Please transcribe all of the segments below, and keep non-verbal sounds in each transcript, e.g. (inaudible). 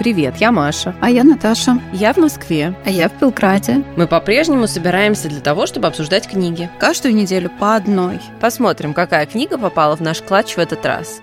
Привет, я Маша. А я Наташа. Я в Москве. А я в Белграде. Мы по-прежнему собираемся для того, чтобы обсуждать книги. Каждую неделю по одной. Посмотрим, какая книга попала в наш клатч в этот раз.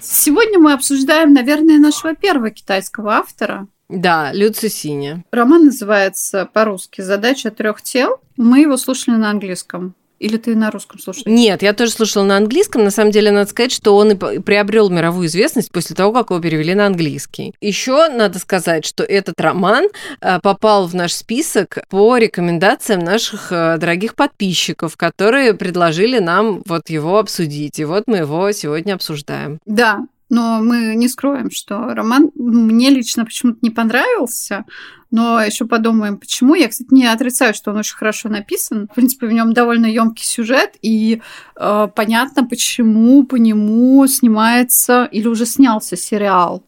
Сегодня мы обсуждаем, наверное, нашего первого китайского автора. Да, Люци Синя. Роман называется по-русски «Задача трех тел». Мы его слушали на английском. Или ты на русском слушаешь? Нет, я тоже слушала на английском. На самом деле, надо сказать, что он и приобрел мировую известность после того, как его перевели на английский. Еще надо сказать, что этот роман э, попал в наш список по рекомендациям наших э, дорогих подписчиков, которые предложили нам вот его обсудить. И вот мы его сегодня обсуждаем. Да, но мы не скроем, что роман мне лично почему-то не понравился, но еще подумаем, почему. Я, кстати, не отрицаю, что он очень хорошо написан. В принципе, в нем довольно емкий сюжет, и э, понятно, почему по нему снимается или уже снялся сериал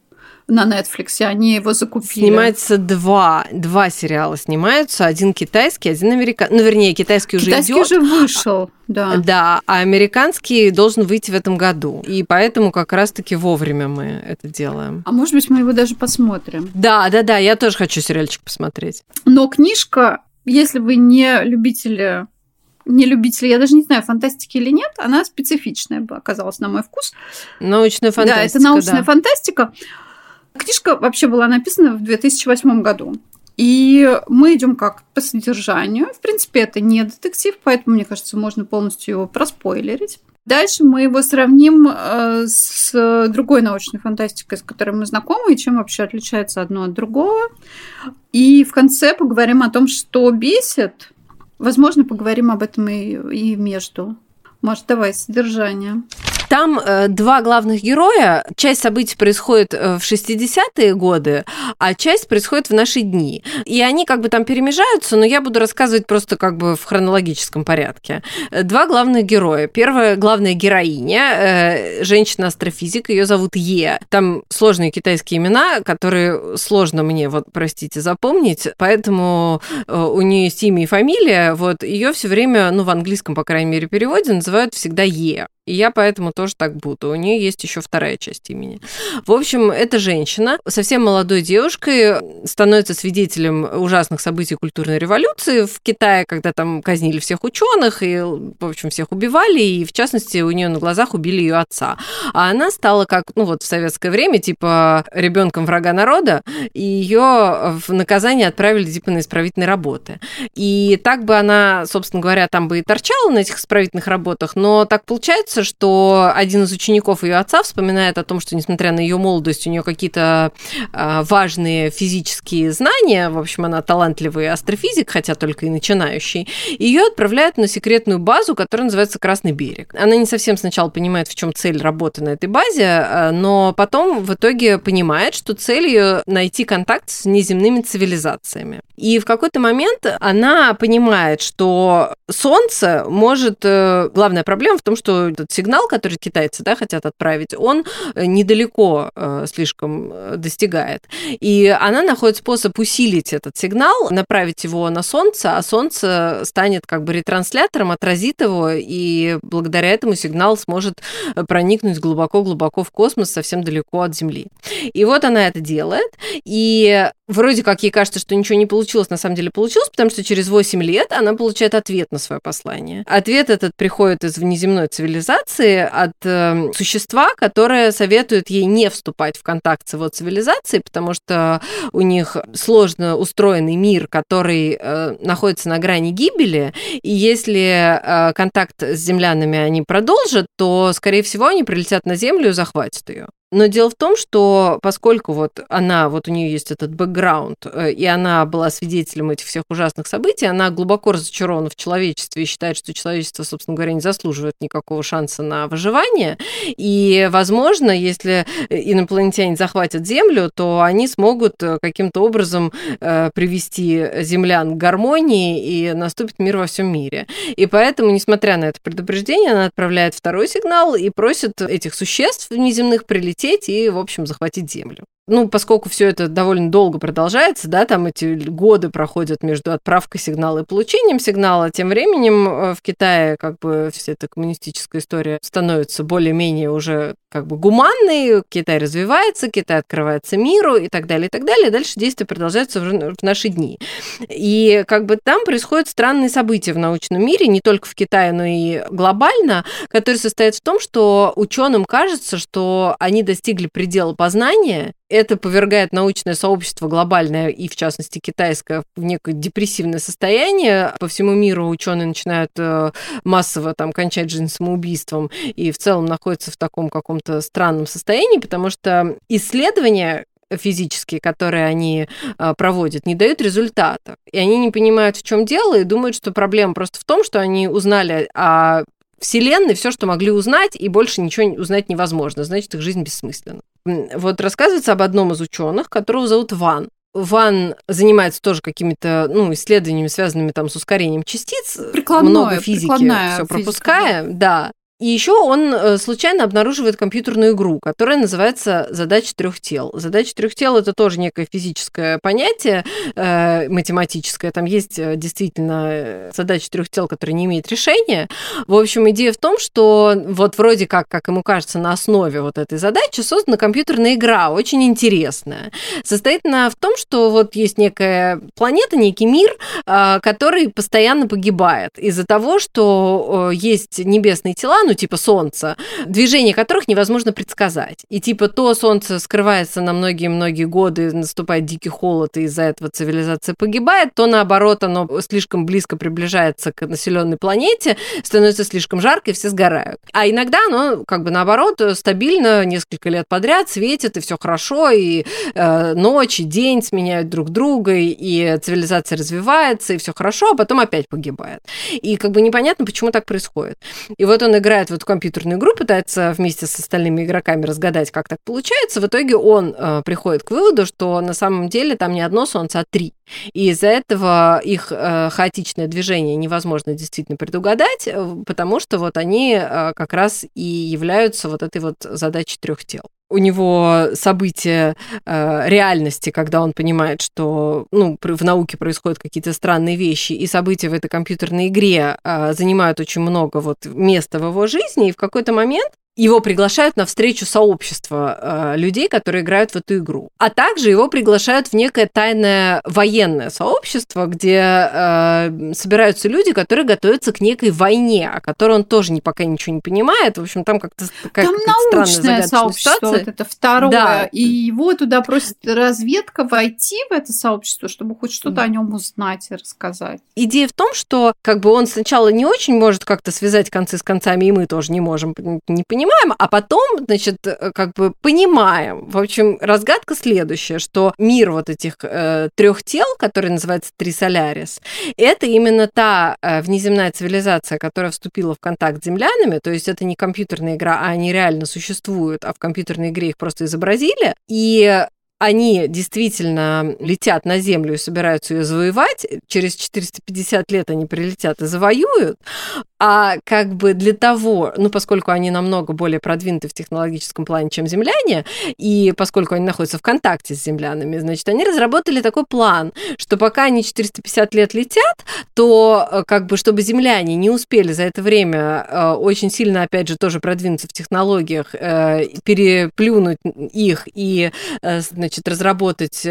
на Netflix, они его закупили. Снимается два, два сериала снимаются, один китайский, один американский. Ну, вернее, китайский уже китайский идет. уже вышел, да. Да, а американский должен выйти в этом году. И поэтому как раз-таки вовремя мы это делаем. А может быть, мы его даже посмотрим. Да, да, да, я тоже хочу сериальчик посмотреть. Но книжка, если вы не любители не любители, я даже не знаю, фантастики или нет, она специфичная оказалась на мой вкус. Научная фантастика. Да, это научная да. фантастика. Книжка вообще была написана в 2008 году. И мы идем как по содержанию. В принципе, это не детектив, поэтому, мне кажется, можно полностью его проспойлерить. Дальше мы его сравним э, с другой научной фантастикой, с которой мы знакомы, и чем вообще отличается одно от другого. И в конце поговорим о том, что бесит. Возможно, поговорим об этом и, и между. Может, давай содержание. Там э, два главных героя. Часть событий происходит э, в 60-е годы, а часть происходит в наши дни. И они как бы там перемежаются, но я буду рассказывать просто как бы в хронологическом порядке. Два главных героя. Первая главная героиня, э, женщина-астрофизик, ее зовут Е. Там сложные китайские имена, которые сложно мне, вот, простите, запомнить, поэтому э, у нее есть имя и фамилия, вот, ее все время, ну, в английском, по крайней мере, переводе называют всегда Е. И я поэтому тоже так буду. У нее есть еще вторая часть имени. В общем, эта женщина совсем молодой девушкой становится свидетелем ужасных событий культурной революции в Китае, когда там казнили всех ученых и, в общем, всех убивали, и, в частности, у нее на глазах убили ее отца. А она стала как, ну вот в советское время, типа ребенком врага народа, и ее в наказание отправили типа на исправительные работы. И так бы она, собственно говоря, там бы и торчала на этих исправительных работах, но так получается, кажется, что один из учеников ее отца вспоминает о том, что, несмотря на ее молодость, у нее какие-то а, важные физические знания, в общем, она талантливый астрофизик, хотя только и начинающий, ее отправляют на секретную базу, которая называется Красный берег. Она не совсем сначала понимает, в чем цель работы на этой базе, а, но потом в итоге понимает, что цель ее найти контакт с неземными цивилизациями. И в какой-то момент она понимает, что Солнце может... Э, главная проблема в том, что этот сигнал, который китайцы да, хотят отправить, он э, недалеко э, слишком достигает. И она находит способ усилить этот сигнал, направить его на Солнце, а Солнце станет как бы ретранслятором, отразит его, и благодаря этому сигнал сможет проникнуть глубоко-глубоко в космос, совсем далеко от Земли. И вот она это делает, и вроде как ей кажется, что ничего не получилось, на самом деле получилось, потому что через 8 лет она получает ответ на свое послание. Ответ этот приходит из внеземной цивилизации от э, существа, которое советует ей не вступать в контакт с его цивилизацией, потому что у них сложно устроенный мир, который э, находится на грани гибели, и если э, контакт с землянами они продолжат, то, скорее всего, они прилетят на Землю и захватят ее. Но дело в том, что поскольку вот она, вот у нее есть этот бэкграунд, э, и она была свидетелем этих всех ужасных событий, она глубоко разочарована в человечестве и считает, что человечество, собственно говоря, не заслуживает никакого шанса на выживание. И, возможно, если инопланетяне захватят Землю, то они смогут э, каким-то образом э, привести землян к гармонии, и наступит мир во всем мире. И поэтому, несмотря на это предупреждение, она отправляет второй сигнал и просит этих существ внеземных прилететь и, в общем, захватить Землю. Ну, поскольку все это довольно долго продолжается, да, там эти годы проходят между отправкой сигнала и получением сигнала, тем временем э, в Китае как бы вся эта коммунистическая история становится более-менее уже как бы гуманной, Китай развивается, Китай открывается миру и так далее, и так далее. Дальше действия продолжаются в наши дни. И как бы там происходят странные события в научном мире, не только в Китае, но и глобально, которые состоят в том, что ученым кажется, что они достигли предела познания, это повергает научное сообщество глобальное и, в частности, китайское в некое депрессивное состояние. По всему миру ученые начинают э, массово там кончать жизнь самоубийством и в целом находятся в таком каком-то странном состоянии, потому что исследования физические, которые они э, проводят, не дают результатов. И они не понимают, в чем дело, и думают, что проблема просто в том, что они узнали о Вселенной все, что могли узнать, и больше ничего узнать невозможно. Значит, их жизнь бессмысленна. Вот рассказывается об одном из ученых, которого зовут Ван. Ван занимается тоже какими-то ну, исследованиями, связанными там с ускорением частиц. Прикладное, много физики, все пропуская, физика, да. да. И еще он э, случайно обнаруживает компьютерную игру, которая называется «Задача трех тел». Задача трех тел – это тоже некое физическое понятие, э, математическое. Там есть э, действительно э, задача трех тел, которая не имеет решения. В общем, идея в том, что вот вроде как, как ему кажется, на основе вот этой задачи создана компьютерная игра, очень интересная. Состоит она в том, что вот есть некая планета, некий мир, э, который постоянно погибает из-за того, что э, есть небесные тела, ну, типа Солнца, движение которых невозможно предсказать. И типа то Солнце скрывается на многие-многие годы, наступает дикий холод, и из-за этого цивилизация погибает, то наоборот, оно слишком близко приближается к населенной планете, становится слишком жарко, и все сгорают. А иногда оно как бы наоборот стабильно несколько лет подряд светит, и все хорошо, и э, ночь, и день сменяют друг друга, и, цивилизация развивается, и все хорошо, а потом опять погибает. И как бы непонятно, почему так происходит. И вот он играет играет в эту компьютерную игру, пытается вместе с остальными игроками разгадать, как так получается. В итоге он э, приходит к выводу, что на самом деле там не одно солнце, а три. И из-за этого их э, хаотичное движение невозможно действительно предугадать, э, потому что вот они э, как раз и являются вот этой вот задачей трех тел у него события э, реальности, когда он понимает, что ну, в науке происходят какие-то странные вещи, и события в этой компьютерной игре э, занимают очень много вот места в его жизни, и в какой-то момент его приглашают на встречу сообщества э, людей, которые играют в эту игру. А также его приглашают в некое тайное военное сообщество, где э, собираются люди, которые готовятся к некой войне, о которой он тоже не, пока ничего не понимает. В общем, там как-то как Там научное сообщество, ситуация. вот это второе. Да. И его туда просит разведка войти в это сообщество, чтобы хоть что-то о нем узнать и рассказать. Идея в том, что как бы он сначала не очень может как-то связать концы с концами, и мы тоже не можем, не понимать, понимаем, а потом, значит, э, как бы понимаем. В общем, разгадка следующая, что мир вот этих э, трех тел, который называется Трисолярис, это именно та э, внеземная цивилизация, которая вступила в контакт с землянами, то есть это не компьютерная игра, а они реально существуют, а в компьютерной игре их просто изобразили. И они действительно летят на Землю и собираются ее завоевать, через 450 лет они прилетят и завоюют, а как бы для того, ну, поскольку они намного более продвинуты в технологическом плане, чем земляне, и поскольку они находятся в контакте с землянами, значит, они разработали такой план, что пока они 450 лет летят, то э, как бы, чтобы земляне не успели за это время э, очень сильно, опять же, тоже продвинуться в технологиях, э, переплюнуть их и, значит, разработать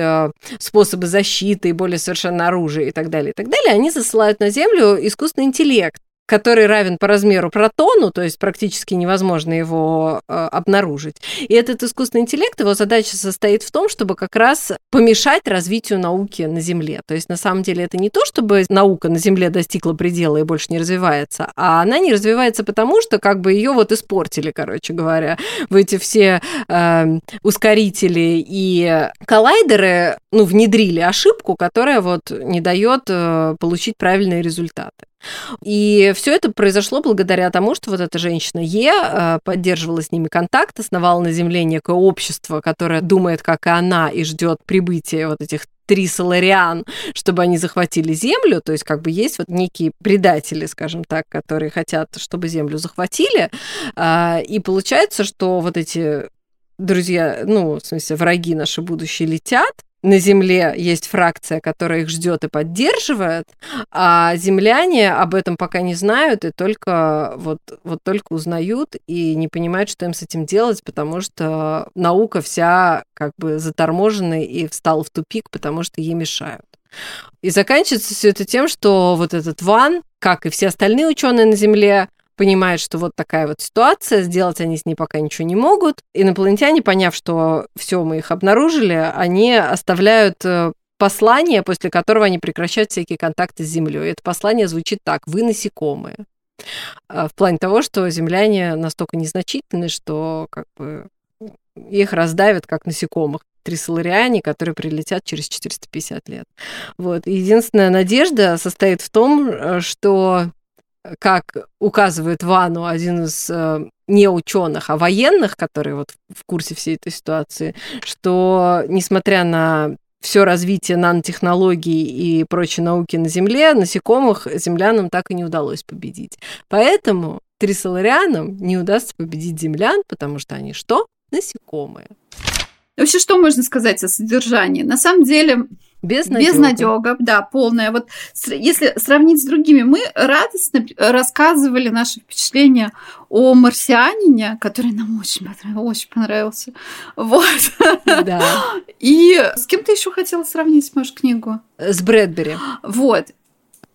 способы защиты и более совершенно оружие и так далее, и так далее, они засылают на Землю искусственный интеллект, который равен по размеру протону, то есть практически невозможно его э, обнаружить. И этот искусственный интеллект, его задача состоит в том, чтобы как раз помешать развитию науки на Земле. То есть на самом деле это не то, чтобы наука на Земле достигла предела и больше не развивается, а она не развивается потому, что как бы ее вот испортили, короче говоря. В эти все э, ускорители и коллайдеры ну, внедрили ошибку, которая вот не дает э, получить правильные результаты. И все это произошло благодаря тому, что вот эта женщина Е э, поддерживала с ними контакт, основала на Земле некое общество, которое думает, как и она, и ждет прибытия вот этих три солариан, чтобы они захватили Землю, то есть как бы есть вот некие предатели, скажем так, которые хотят, чтобы Землю захватили, а, и получается, что вот эти друзья, ну, в смысле, враги наши будущие летят, на Земле есть фракция, которая их ждет и поддерживает, а земляне об этом пока не знают и только вот, вот только узнают и не понимают, что им с этим делать, потому что наука вся как бы заторможена и встала в тупик, потому что ей мешают. И заканчивается все это тем, что вот этот Ван, как и все остальные ученые на Земле, понимает, что вот такая вот ситуация, сделать они с ней пока ничего не могут. Инопланетяне, поняв, что все мы их обнаружили, они оставляют э, послание, после которого они прекращают всякие контакты с Землей. Это послание звучит так: вы насекомые. А, в плане того, что земляне настолько незначительны, что как бы их раздавят как насекомых трисолариане, которые прилетят через 450 лет. Вот. Единственная надежда состоит в том, э, что как указывает Вану один из э, не ученых, а военных, которые вот в курсе всей этой ситуации, что несмотря на все развитие нанотехнологий и прочей науки на Земле, насекомых землянам так и не удалось победить. Поэтому трисоларианам не удастся победить землян, потому что они что? Насекомые. Вообще, что можно сказать о содержании? На самом деле, Безнадега. Безнадега, да, полная. Вот если сравнить с другими, мы радостно рассказывали наши впечатления о марсианине, который нам очень понравился. Очень понравился. Вот. Да. (laughs) И с кем ты еще хотела сравнить, может, книгу? С Брэдбери. Вот.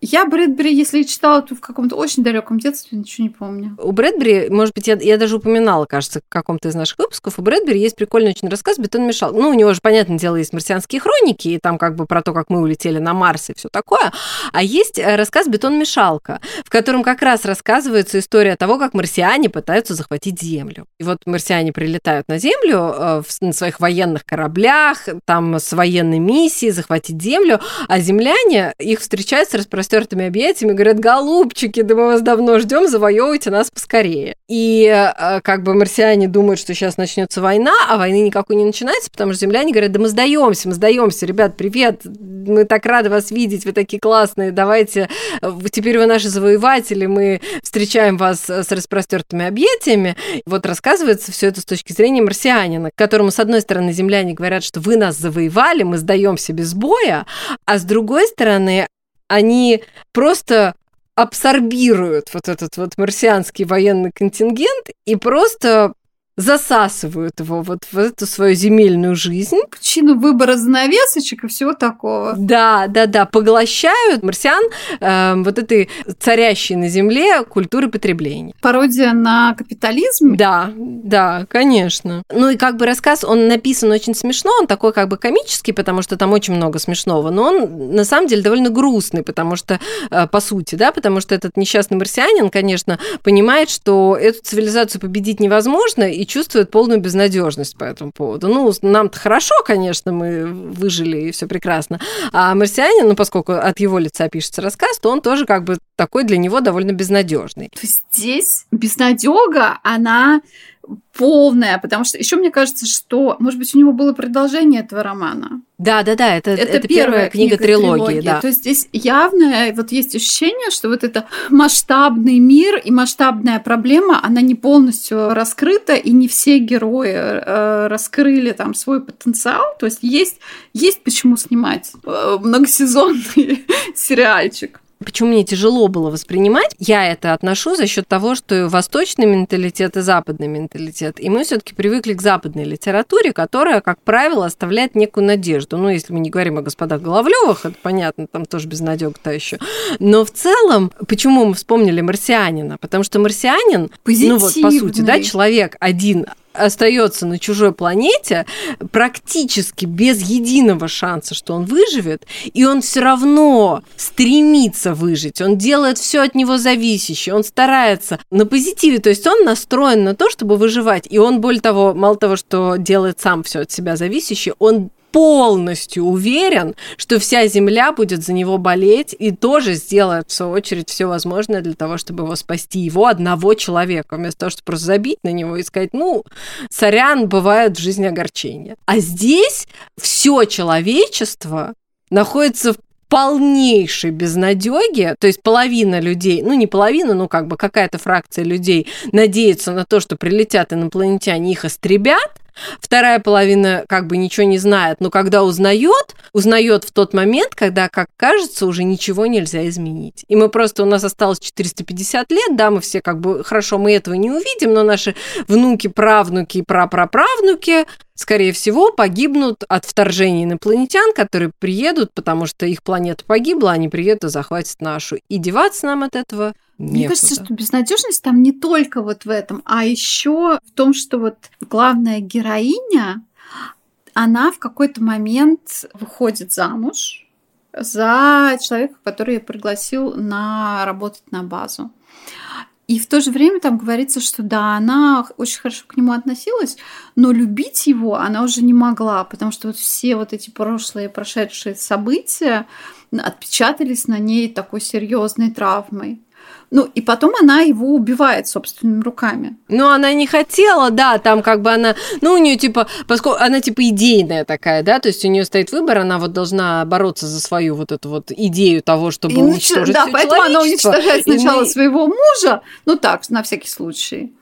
Я Брэдбери, если читала, то в каком-то очень далеком детстве ничего не помню. У Брэдбери, может быть, я, я даже упоминала, кажется, в каком-то из наших выпусков, у Брэдбери есть прикольный очень рассказ «Бетон мешал». Ну, у него же, понятное дело, есть марсианские хроники, и там как бы про то, как мы улетели на Марс и все такое. А есть э, рассказ «Бетон-мешалка», в котором как раз рассказывается история того, как марсиане пытаются захватить Землю. И вот марсиане прилетают на Землю э, на своих военных кораблях, там с военной миссией захватить Землю, а земляне их встречают с распространенным распростертыми объятиями, говорят, голубчики, да мы вас давно ждем, завоевывайте нас поскорее. И э, как бы марсиане думают, что сейчас начнется война, а войны никакой не начинается, потому что земляне говорят, да мы сдаемся, мы сдаемся, ребят, привет, мы так рады вас видеть, вы такие классные, давайте, теперь вы наши завоеватели, мы встречаем вас с распростертыми объятиями. Вот рассказывается все это с точки зрения марсианина, которому, с одной стороны, земляне говорят, что вы нас завоевали, мы сдаемся без боя, а с другой стороны, они просто абсорбируют вот этот вот марсианский военный контингент и просто засасывают его вот в эту свою земельную жизнь. Причину выбора занавесочек и всего такого. Да, да, да, поглощают марсиан э, вот этой царящей на Земле культуры потребления. Пародия на капитализм? Да, да, конечно. Ну и как бы рассказ, он написан очень смешно, он такой как бы комический, потому что там очень много смешного, но он на самом деле довольно грустный, потому что, э, по сути, да, потому что этот несчастный марсианин, конечно, понимает, что эту цивилизацию победить невозможно, и и чувствует полную безнадежность по этому поводу. Ну, нам-то хорошо, конечно, мы выжили и все прекрасно. А марсианин, ну, поскольку от его лица пишется рассказ, то он тоже как бы такой для него довольно безнадежный. То есть здесь безнадега, она полная, потому что еще мне кажется, что, может быть, у него было продолжение этого романа. Да, да, да, это, это, это первая, книга, книга трилогии, трилогии. Да. То есть здесь явно вот есть ощущение, что вот это масштабный мир и масштабная проблема, она не полностью раскрыта, и не все герои э, раскрыли там свой потенциал. То есть есть, есть почему снимать э, многосезонный (laughs) сериальчик. Почему мне тяжело было воспринимать? Я это отношу за счет того, что восточный менталитет и западный менталитет. И мы все-таки привыкли к западной литературе, которая, как правило, оставляет некую надежду. Ну, если мы не говорим о господах Головлевых, это понятно, там тоже безнадега-то еще. Но в целом, почему мы вспомнили марсианина? Потому что марсианин, Позитивный. ну вот по сути, да, человек один остается на чужой планете практически без единого шанса, что он выживет, и он все равно стремится выжить, он делает все от него зависящее, он старается на позитиве, то есть он настроен на то, чтобы выживать, и он, более того, мало того, что делает сам все от себя зависящее, он полностью уверен, что вся Земля будет за него болеть и тоже сделает, в свою очередь, все возможное для того, чтобы его спасти, его одного человека, вместо того, чтобы просто забить на него и сказать, ну, сорян, бывают в жизни огорчения. А здесь все человечество находится в полнейшей безнадеге, то есть половина людей, ну не половина, ну как бы какая-то фракция людей надеется на то, что прилетят инопланетяне, их истребят, Вторая половина как бы ничего не знает, но когда узнает, узнает в тот момент, когда, как кажется, уже ничего нельзя изменить. И мы просто, у нас осталось 450 лет, да, мы все как бы, хорошо, мы этого не увидим, но наши внуки, правнуки и прапраправнуки скорее всего, погибнут от вторжения инопланетян, которые приедут, потому что их планета погибла, они приедут и захватят нашу. И деваться нам от этого Некуда. Мне кажется, что безнадежность там не только вот в этом, а еще в том, что вот главная героиня, она в какой-то момент выходит замуж за человека, который ее пригласил на работать на базу. И в то же время там говорится, что да, она очень хорошо к нему относилась, но любить его она уже не могла, потому что вот все вот эти прошлые, прошедшие события отпечатались на ней такой серьезной травмой. Ну, и потом она его убивает собственными руками. Ну, она не хотела, да, там как бы она, ну, у нее типа, поскольку она типа идейная такая, да, то есть у нее стоит выбор, она вот должна бороться за свою вот эту вот идею того, чтобы и уничтожить Да, поэтому она уничтожает сначала мы... своего мужа, ну так, на всякий случай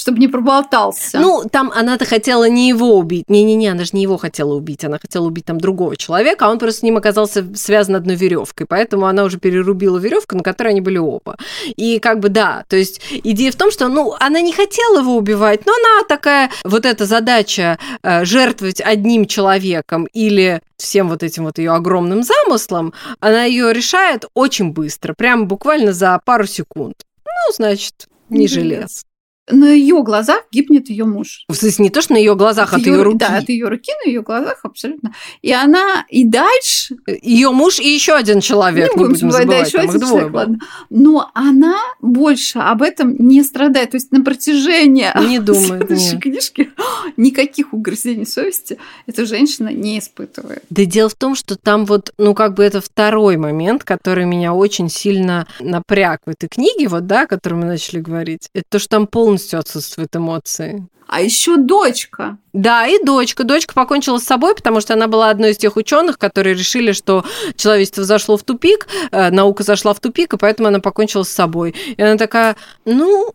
чтобы не проболтался. Ну, там она-то хотела не его убить. Не-не-не, она же не его хотела убить. Она хотела убить там другого человека, а он просто с ним оказался связан одной веревкой. Поэтому она уже перерубила веревку, на которой они были оба. И как бы да, то есть идея в том, что, ну, она не хотела его убивать, но она такая, вот эта задача э, жертвовать одним человеком или всем вот этим вот ее огромным замыслом, она ее решает очень быстро, прям буквально за пару секунд. Ну, значит, не желез на ее глазах гибнет ее муж. В смысле, не то, что на ее глазах, от, от ее руки. Да, от ее руки, на ее глазах абсолютно. И она и дальше. Ее муж и еще один человек. Не, не будем забывать, да, еще там один человек, ладно. Но она больше об этом не страдает. То есть на протяжении не думает, (laughs) следующей нет. книжки (gasps) никаких угрызений совести эта женщина не испытывает. Да дело в том, что там вот, ну как бы это второй момент, который меня очень сильно напряг в этой книге, вот да, о котором мы начали говорить. Это то, что там полностью полностью отсутствуют эмоции. А еще дочка. Да, и дочка. Дочка покончила с собой, потому что она была одной из тех ученых, которые решили, что человечество зашло в тупик, э, наука зашла в тупик, и поэтому она покончила с собой. И она такая, ну,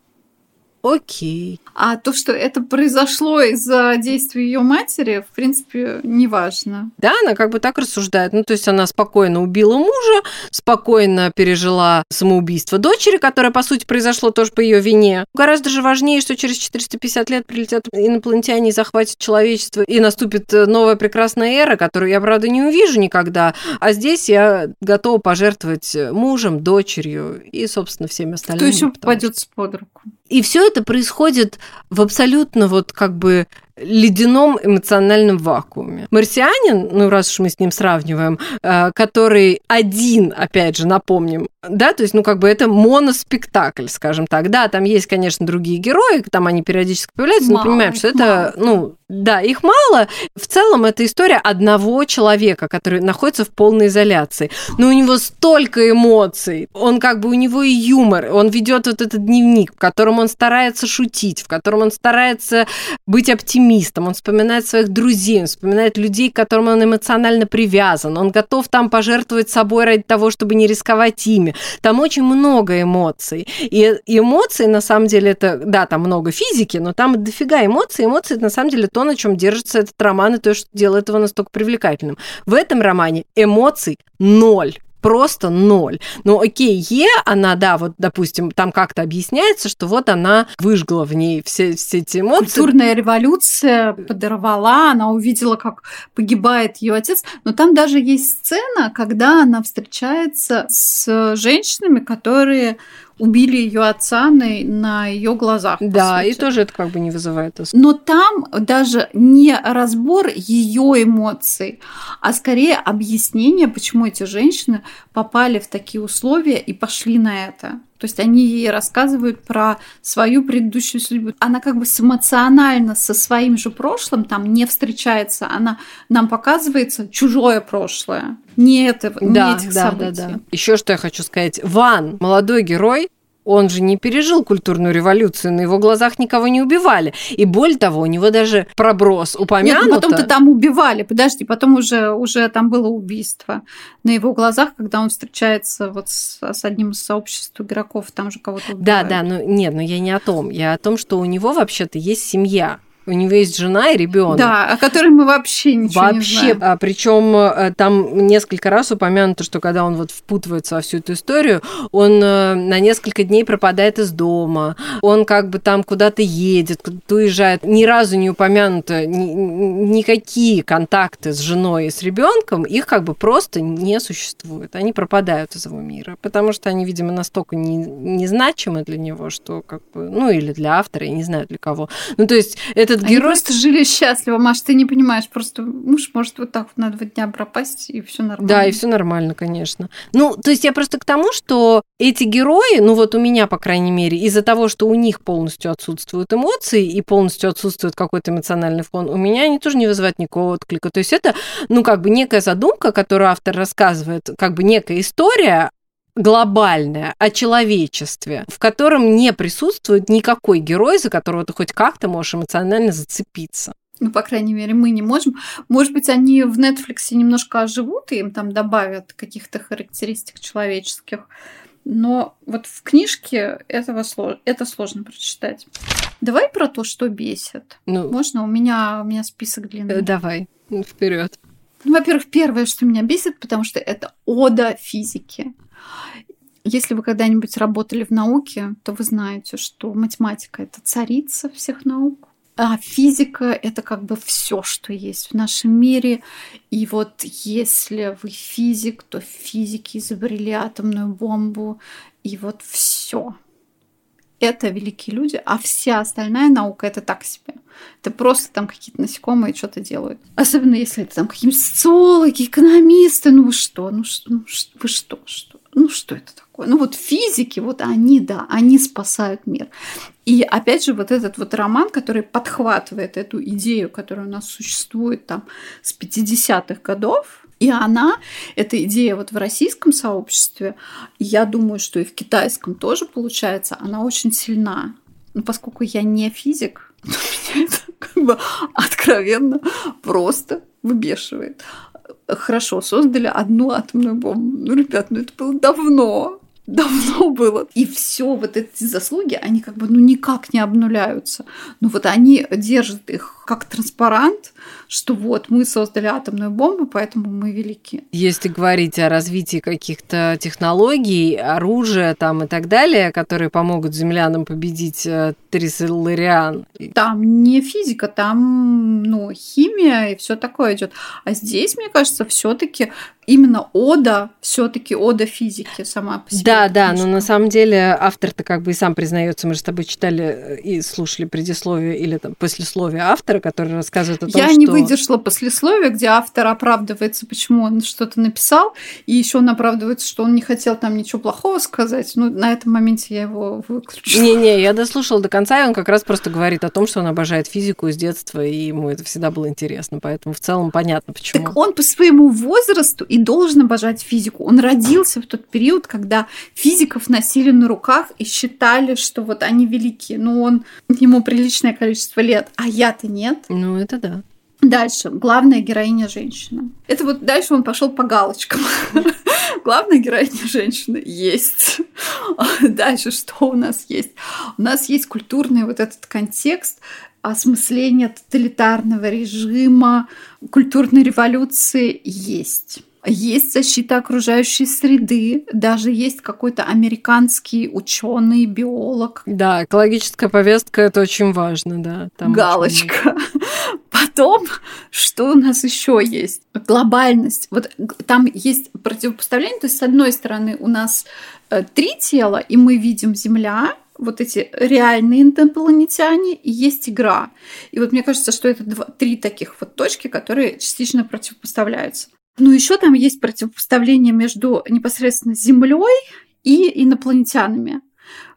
окей. А то, что это произошло из-за действий ее матери, в принципе, не важно. Да, она как бы так рассуждает. Ну, то есть она спокойно убила мужа, спокойно пережила самоубийство дочери, которое, по сути, произошло тоже по ее вине. Гораздо же важнее, что через 450 лет прилетят инопланетяне и захватят человечество, и наступит новая прекрасная эра, которую я, правда, не увижу никогда. А здесь я готова пожертвовать мужем, дочерью и, собственно, всеми остальными. Кто еще попадется под руку? И все это происходит в абсолютно вот как бы ледяном эмоциональном вакууме. Марсианин, ну раз уж мы с ним сравниваем, э, который один, опять же, напомним, да, то есть, ну как бы это моноспектакль, скажем так. Да, там есть, конечно, другие герои, там они периодически появляются, мало, но понимаем, что это, мало. ну, да, их мало. В целом это история одного человека, который находится в полной изоляции. Но у него столько эмоций. Он как бы у него и юмор. Он ведет вот этот дневник, в котором он старается шутить, в котором он старается быть оптимистом. Он вспоминает своих друзей, он вспоминает людей, к которым он эмоционально привязан. Он готов там пожертвовать собой ради того, чтобы не рисковать ими. Там очень много эмоций. И эмоции, на самом деле, это, да, там много физики, но там дофига эмоций. Эмоции, на самом деле, то, на чем держится этот роман, и то, что делает его настолько привлекательным. В этом романе эмоций ноль просто ноль. Ну, окей, Е, она, да, вот, допустим, там как-то объясняется, что вот она выжгла в ней все, все эти эмоции. Культурная революция подорвала, она увидела, как погибает ее отец. Но там даже есть сцена, когда она встречается с женщинами, которые убили ее отца на, на ее глазах. Да, и тоже это как бы не вызывает особо. Но там даже не разбор ее эмоций, а скорее объяснение, почему эти женщины попали в такие условия и пошли на это. То есть они ей рассказывают про свою предыдущую судьбу. Она как бы эмоционально со своим же прошлым там не встречается. Она нам показывается чужое прошлое. Не, это, да, не этих да, событий. Да, да. Еще что я хочу сказать. Ван, молодой герой, он же не пережил культурную революцию, на его глазах никого не убивали. И более того, у него даже проброс упомянуто. Нет, ну потом-то там убивали, подожди, потом уже, уже там было убийство на его глазах, когда он встречается вот с, с одним из сообществ игроков, там же кого-то убивают. Да, да, ну нет, но я не о том. Я о том, что у него вообще-то есть семья. У него есть жена и ребенок. Да, о которой мы вообще ничего вообще, не знаем. А, причем э, там несколько раз упомянуто, что когда он вот впутывается во всю эту историю, он э, на несколько дней пропадает из дома, он как бы там куда-то едет, куда-то уезжает. Ни разу не упомянуто ни, никакие контакты с женой и с ребенком, их как бы просто не существует. Они пропадают из его мира, потому что они, видимо, настолько не, незначимы для него, что как бы, ну или для автора, я не знаю для кого. Ну то есть этот Они герой... просто жили счастливо, Маш, ты не понимаешь, просто муж может вот так вот на два дня пропасть, и все нормально. Да, и все нормально, конечно. Ну, то есть я просто к тому, что эти герои, ну вот у меня, по крайней мере, из-за того, что у них полностью отсутствуют эмоции и полностью отсутствует какой-то эмоциональный фон, у меня они тоже не вызывают никакого отклика. То есть это, ну, как бы некая задумка, которую автор рассказывает, как бы некая история, глобальное о человечестве, в котором не присутствует никакой герой, за которого ты хоть как-то можешь эмоционально зацепиться. Ну, по крайней мере, мы не можем. Может быть, они в Netflix немножко оживут и им там добавят каких-то характеристик человеческих. Но вот в книжке этого слож... это сложно прочитать. Давай про то, что бесит. Ну, Можно? У меня, у меня список э, длинный. давай, вперед. Ну, во-первых, первое, что меня бесит, потому что это ода физики. Если вы когда-нибудь работали в науке, то вы знаете, что математика это царица всех наук. А физика это как бы все, что есть в нашем мире. И вот если вы физик, то физики изобрели атомную бомбу. И вот все. Это великие люди, а вся остальная наука это так себе. Это просто там какие-то насекомые что-то делают. Особенно если это там какие-нибудь социологи, экономисты. Ну вы что? Ну что? Ну? Вы что? Что? Ну что это такое? Ну вот физики, вот они, да, они спасают мир. И опять же, вот этот вот роман, который подхватывает эту идею, которая у нас существует там с 50-х годов, и она, эта идея вот в российском сообществе, я думаю, что и в китайском тоже получается, она очень сильна. Но поскольку я не физик, (laughs) меня это как бы откровенно просто выбешивает. Хорошо, создали одну атомную бомбу. Ну, ребят, ну это было давно давно было. И все вот эти заслуги, они как бы ну никак не обнуляются. Но вот они держат их как транспарант, что вот мы создали атомную бомбу, поэтому мы велики. Если говорить о развитии каких-то технологий, оружия там и так далее, которые помогут землянам победить э, Трисселлариан. Там не физика, там ну, химия и все такое идет. А здесь, мне кажется, все-таки именно ода, все-таки ода физики сама по себе. Да, да, но на самом деле автор-то как бы и сам признается, мы же с тобой читали э, и слушали предисловие или там послесловие автора, который рассказывает о том, Я что... не выдержала послесловия, где автор оправдывается, почему он что-то написал, и еще он оправдывается, что он не хотел там ничего плохого сказать. Ну, на этом моменте я его выключила. Не-не, я дослушала до конца, и он как раз просто говорит о том, что он обожает физику с детства, и ему это всегда было интересно, поэтому в целом понятно, почему. Так он по своему возрасту и должен обожать физику. Он родился в тот период, когда физиков носили на руках и считали, что вот они великие. Ну, он, ему приличное количество лет, а я-то нет. Ну, это да. Дальше. Главная героиня женщина. Это вот дальше он пошел по галочкам. (laughs) Главная героиня женщина есть. (laughs) Дальше что у нас есть? У нас есть культурный вот этот контекст осмысления тоталитарного режима, культурной революции есть есть защита окружающей среды, даже есть какой-то американский ученый, биолог. Да, экологическая повестка это очень важно, да. Там Галочка. (laughs) Потом, что у нас еще есть? Глобальность. Вот там есть противопоставление, то есть с одной стороны у нас э, три тела, и мы видим Земля, вот эти реальные инопланетяне, и есть игра. И вот мне кажется, что это два, три таких вот точки, которые частично противопоставляются. Ну, еще там есть противопоставление между непосредственно Землей и инопланетянами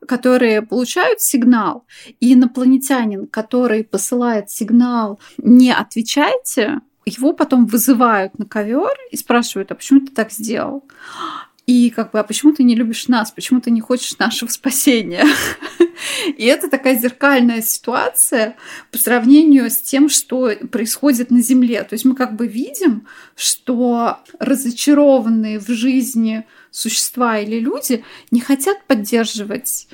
которые получают сигнал, и инопланетянин, который посылает сигнал «не отвечайте», его потом вызывают на ковер и спрашивают, а почему ты так сделал? И как бы, а почему ты не любишь нас? Почему ты не хочешь нашего спасения? (laughs) И это такая зеркальная ситуация по сравнению с тем, что происходит на Земле. То есть мы как бы видим, что разочарованные в жизни существа или люди не хотят поддерживать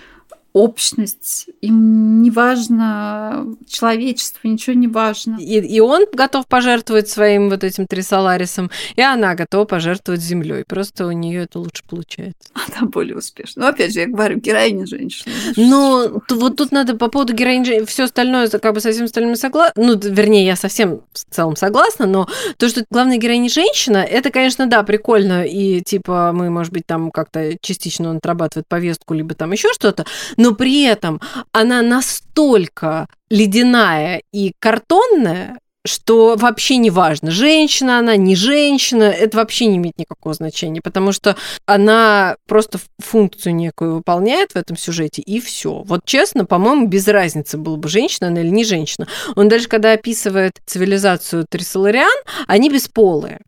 общность, им не важно человечество, ничего не важно. И, и он готов пожертвовать своим вот этим трисоларисом, и она готова пожертвовать землей. Просто у нее это лучше получается. (laughs) Она более успешна. Но опять же, я говорю, героиня женщина. Ну, вот тут надо по поводу героини все остальное, как бы со всем остальным согласна. Ну, вернее, я совсем в целом согласна, но то, что главная героиня женщина, это, конечно, да, прикольно, и типа мы, может быть, там как-то частично он отрабатывает повестку, либо там еще что-то, но при этом она настолько ледяная и картонная, что вообще не важно, женщина она, не женщина, это вообще не имеет никакого значения, потому что она просто функцию некую выполняет в этом сюжете, и все. Вот честно, по-моему, без разницы было бы, женщина она или не женщина. Он даже когда описывает цивилизацию Трисолариан, они бесполые.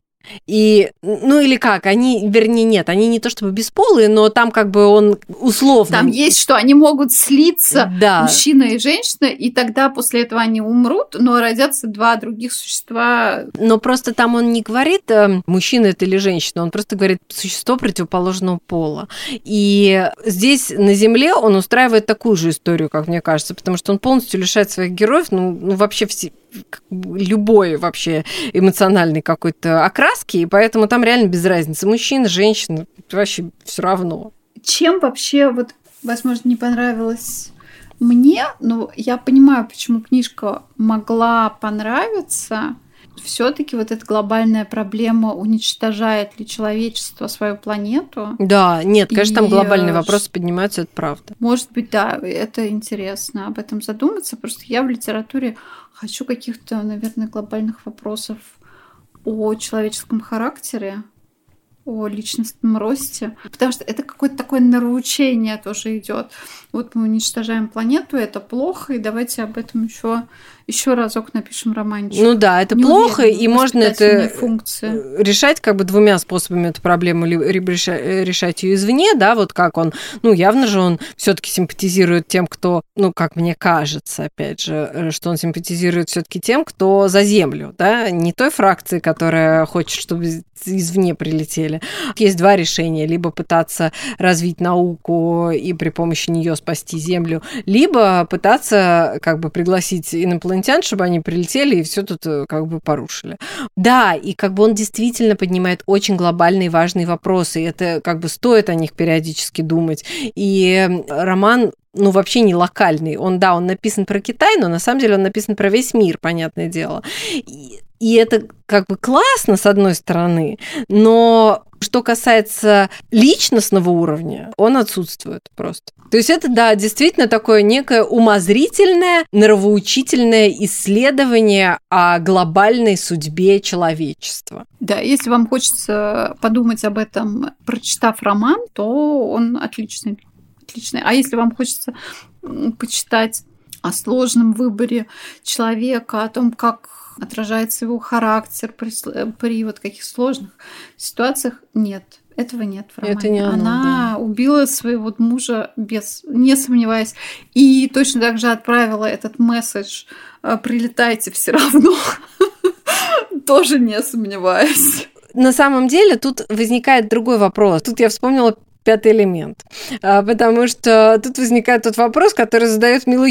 И, ну или как, они, вернее, нет, они не то чтобы бесполые, но там как бы он условно... Там есть, что они могут слиться, да. мужчина и женщина, и тогда после этого они умрут, но родятся два других существа. Но просто там он не говорит, э, мужчина это или женщина, он просто говорит существо противоположного пола. И здесь на Земле он устраивает такую же историю, как мне кажется, потому что он полностью лишает своих героев, ну, ну вообще все, любой вообще эмоциональный какой-то окраски, и поэтому там реально без разницы. Мужчина, женщина, вообще все равно. Чем вообще, вот, возможно, не понравилось мне, но я понимаю, почему книжка могла понравиться, все-таки вот эта глобальная проблема, уничтожает ли человечество свою планету. Да, нет, конечно, и... там глобальные вопросы поднимаются, это правда. Может быть, да, это интересно об этом задуматься. Просто я в литературе хочу каких-то, наверное, глобальных вопросов о человеческом характере, о личностном росте, потому что это какое-то такое наруучение тоже идет. Вот мы уничтожаем планету, это плохо, и давайте об этом еще еще разок напишем романчик. Ну да, это Не плохо, уверена, и можно это функции. решать как бы двумя способами эту проблему, либо решать ее извне, да, вот как он, ну явно же он все-таки симпатизирует тем, кто, ну как мне кажется, опять же, э, что он симпатизирует все-таки тем, кто за землю, да, не той фракции, которая хочет, чтобы извне прилетели. Есть два решения: либо пытаться развить науку и при помощи нее спасти землю, либо пытаться как бы пригласить инопланетян инопланетян, чтобы они прилетели и все тут э, как бы порушили. Да, и как бы он действительно поднимает очень глобальные важные вопросы, и это как бы стоит о них периодически думать. И роман ну, вообще не локальный. Он, да, он написан про Китай, но на самом деле он написан про весь мир, понятное дело. И, и это как бы классно, с одной стороны, но что касается личностного уровня, он отсутствует просто. То есть это, да, действительно такое некое умозрительное, нравоучительное исследование о глобальной судьбе человечества. Да, если вам хочется подумать об этом, прочитав роман, то он отличный. отличный. А если вам хочется почитать о сложном выборе человека, о том, как отражается его характер при, при вот каких сложных ситуациях, нет. Этого нет в романе. Это не она, она да. убила своего мужа без, не сомневаясь, и точно так же отправила этот месседж «Э, «прилетайте все равно», (laughs) тоже не сомневаясь. На самом деле тут возникает другой вопрос. Тут я вспомнила пятый элемент. А, потому что тут возникает тот вопрос, который задает Мила.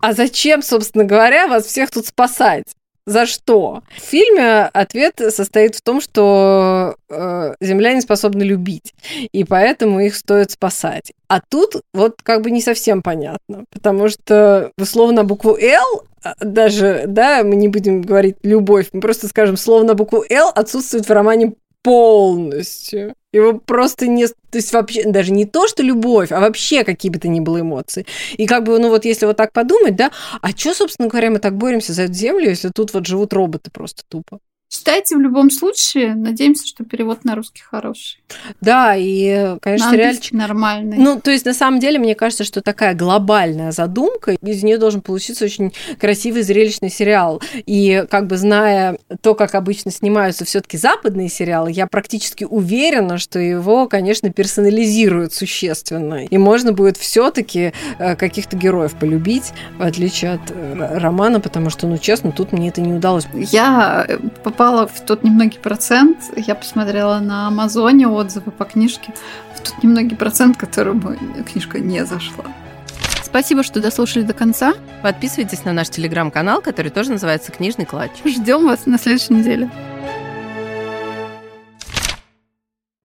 А зачем, собственно говоря, вас всех тут спасать? За что? В фильме ответ состоит в том, что э, земляне способны любить, и поэтому их стоит спасать. А тут вот как бы не совсем понятно, потому что условно букву «Л» а, даже, да, мы не будем говорить любовь, мы просто скажем, слово букву «Л» отсутствует в романе полностью. Его просто не... То есть вообще даже не то, что любовь, а вообще какие бы то ни было эмоции. И как бы, ну вот если вот так подумать, да, а что, собственно говоря, мы так боремся за эту землю, если тут вот живут роботы просто тупо? Читайте в любом случае. Надеемся, что перевод на русский хороший. Да, и, конечно, реальчик нормальный. Ну, то есть, на самом деле, мне кажется, что такая глобальная задумка, из нее должен получиться очень красивый, зрелищный сериал. И, как бы зная то, как обычно снимаются все-таки западные сериалы, я практически уверена, что его, конечно, персонализируют существенно. И можно будет все-таки э, каких-то героев полюбить, в отличие от э, романа, потому что, ну, честно, тут мне это не удалось. Я попала в тот немногий процент. Я посмотрела на Амазоне отзывы по книжке. В тот немногий процент, которому книжка не зашла. Спасибо, что дослушали до конца. Подписывайтесь на наш телеграм-канал, который тоже называется «Книжный клатч». Ждем вас на следующей неделе.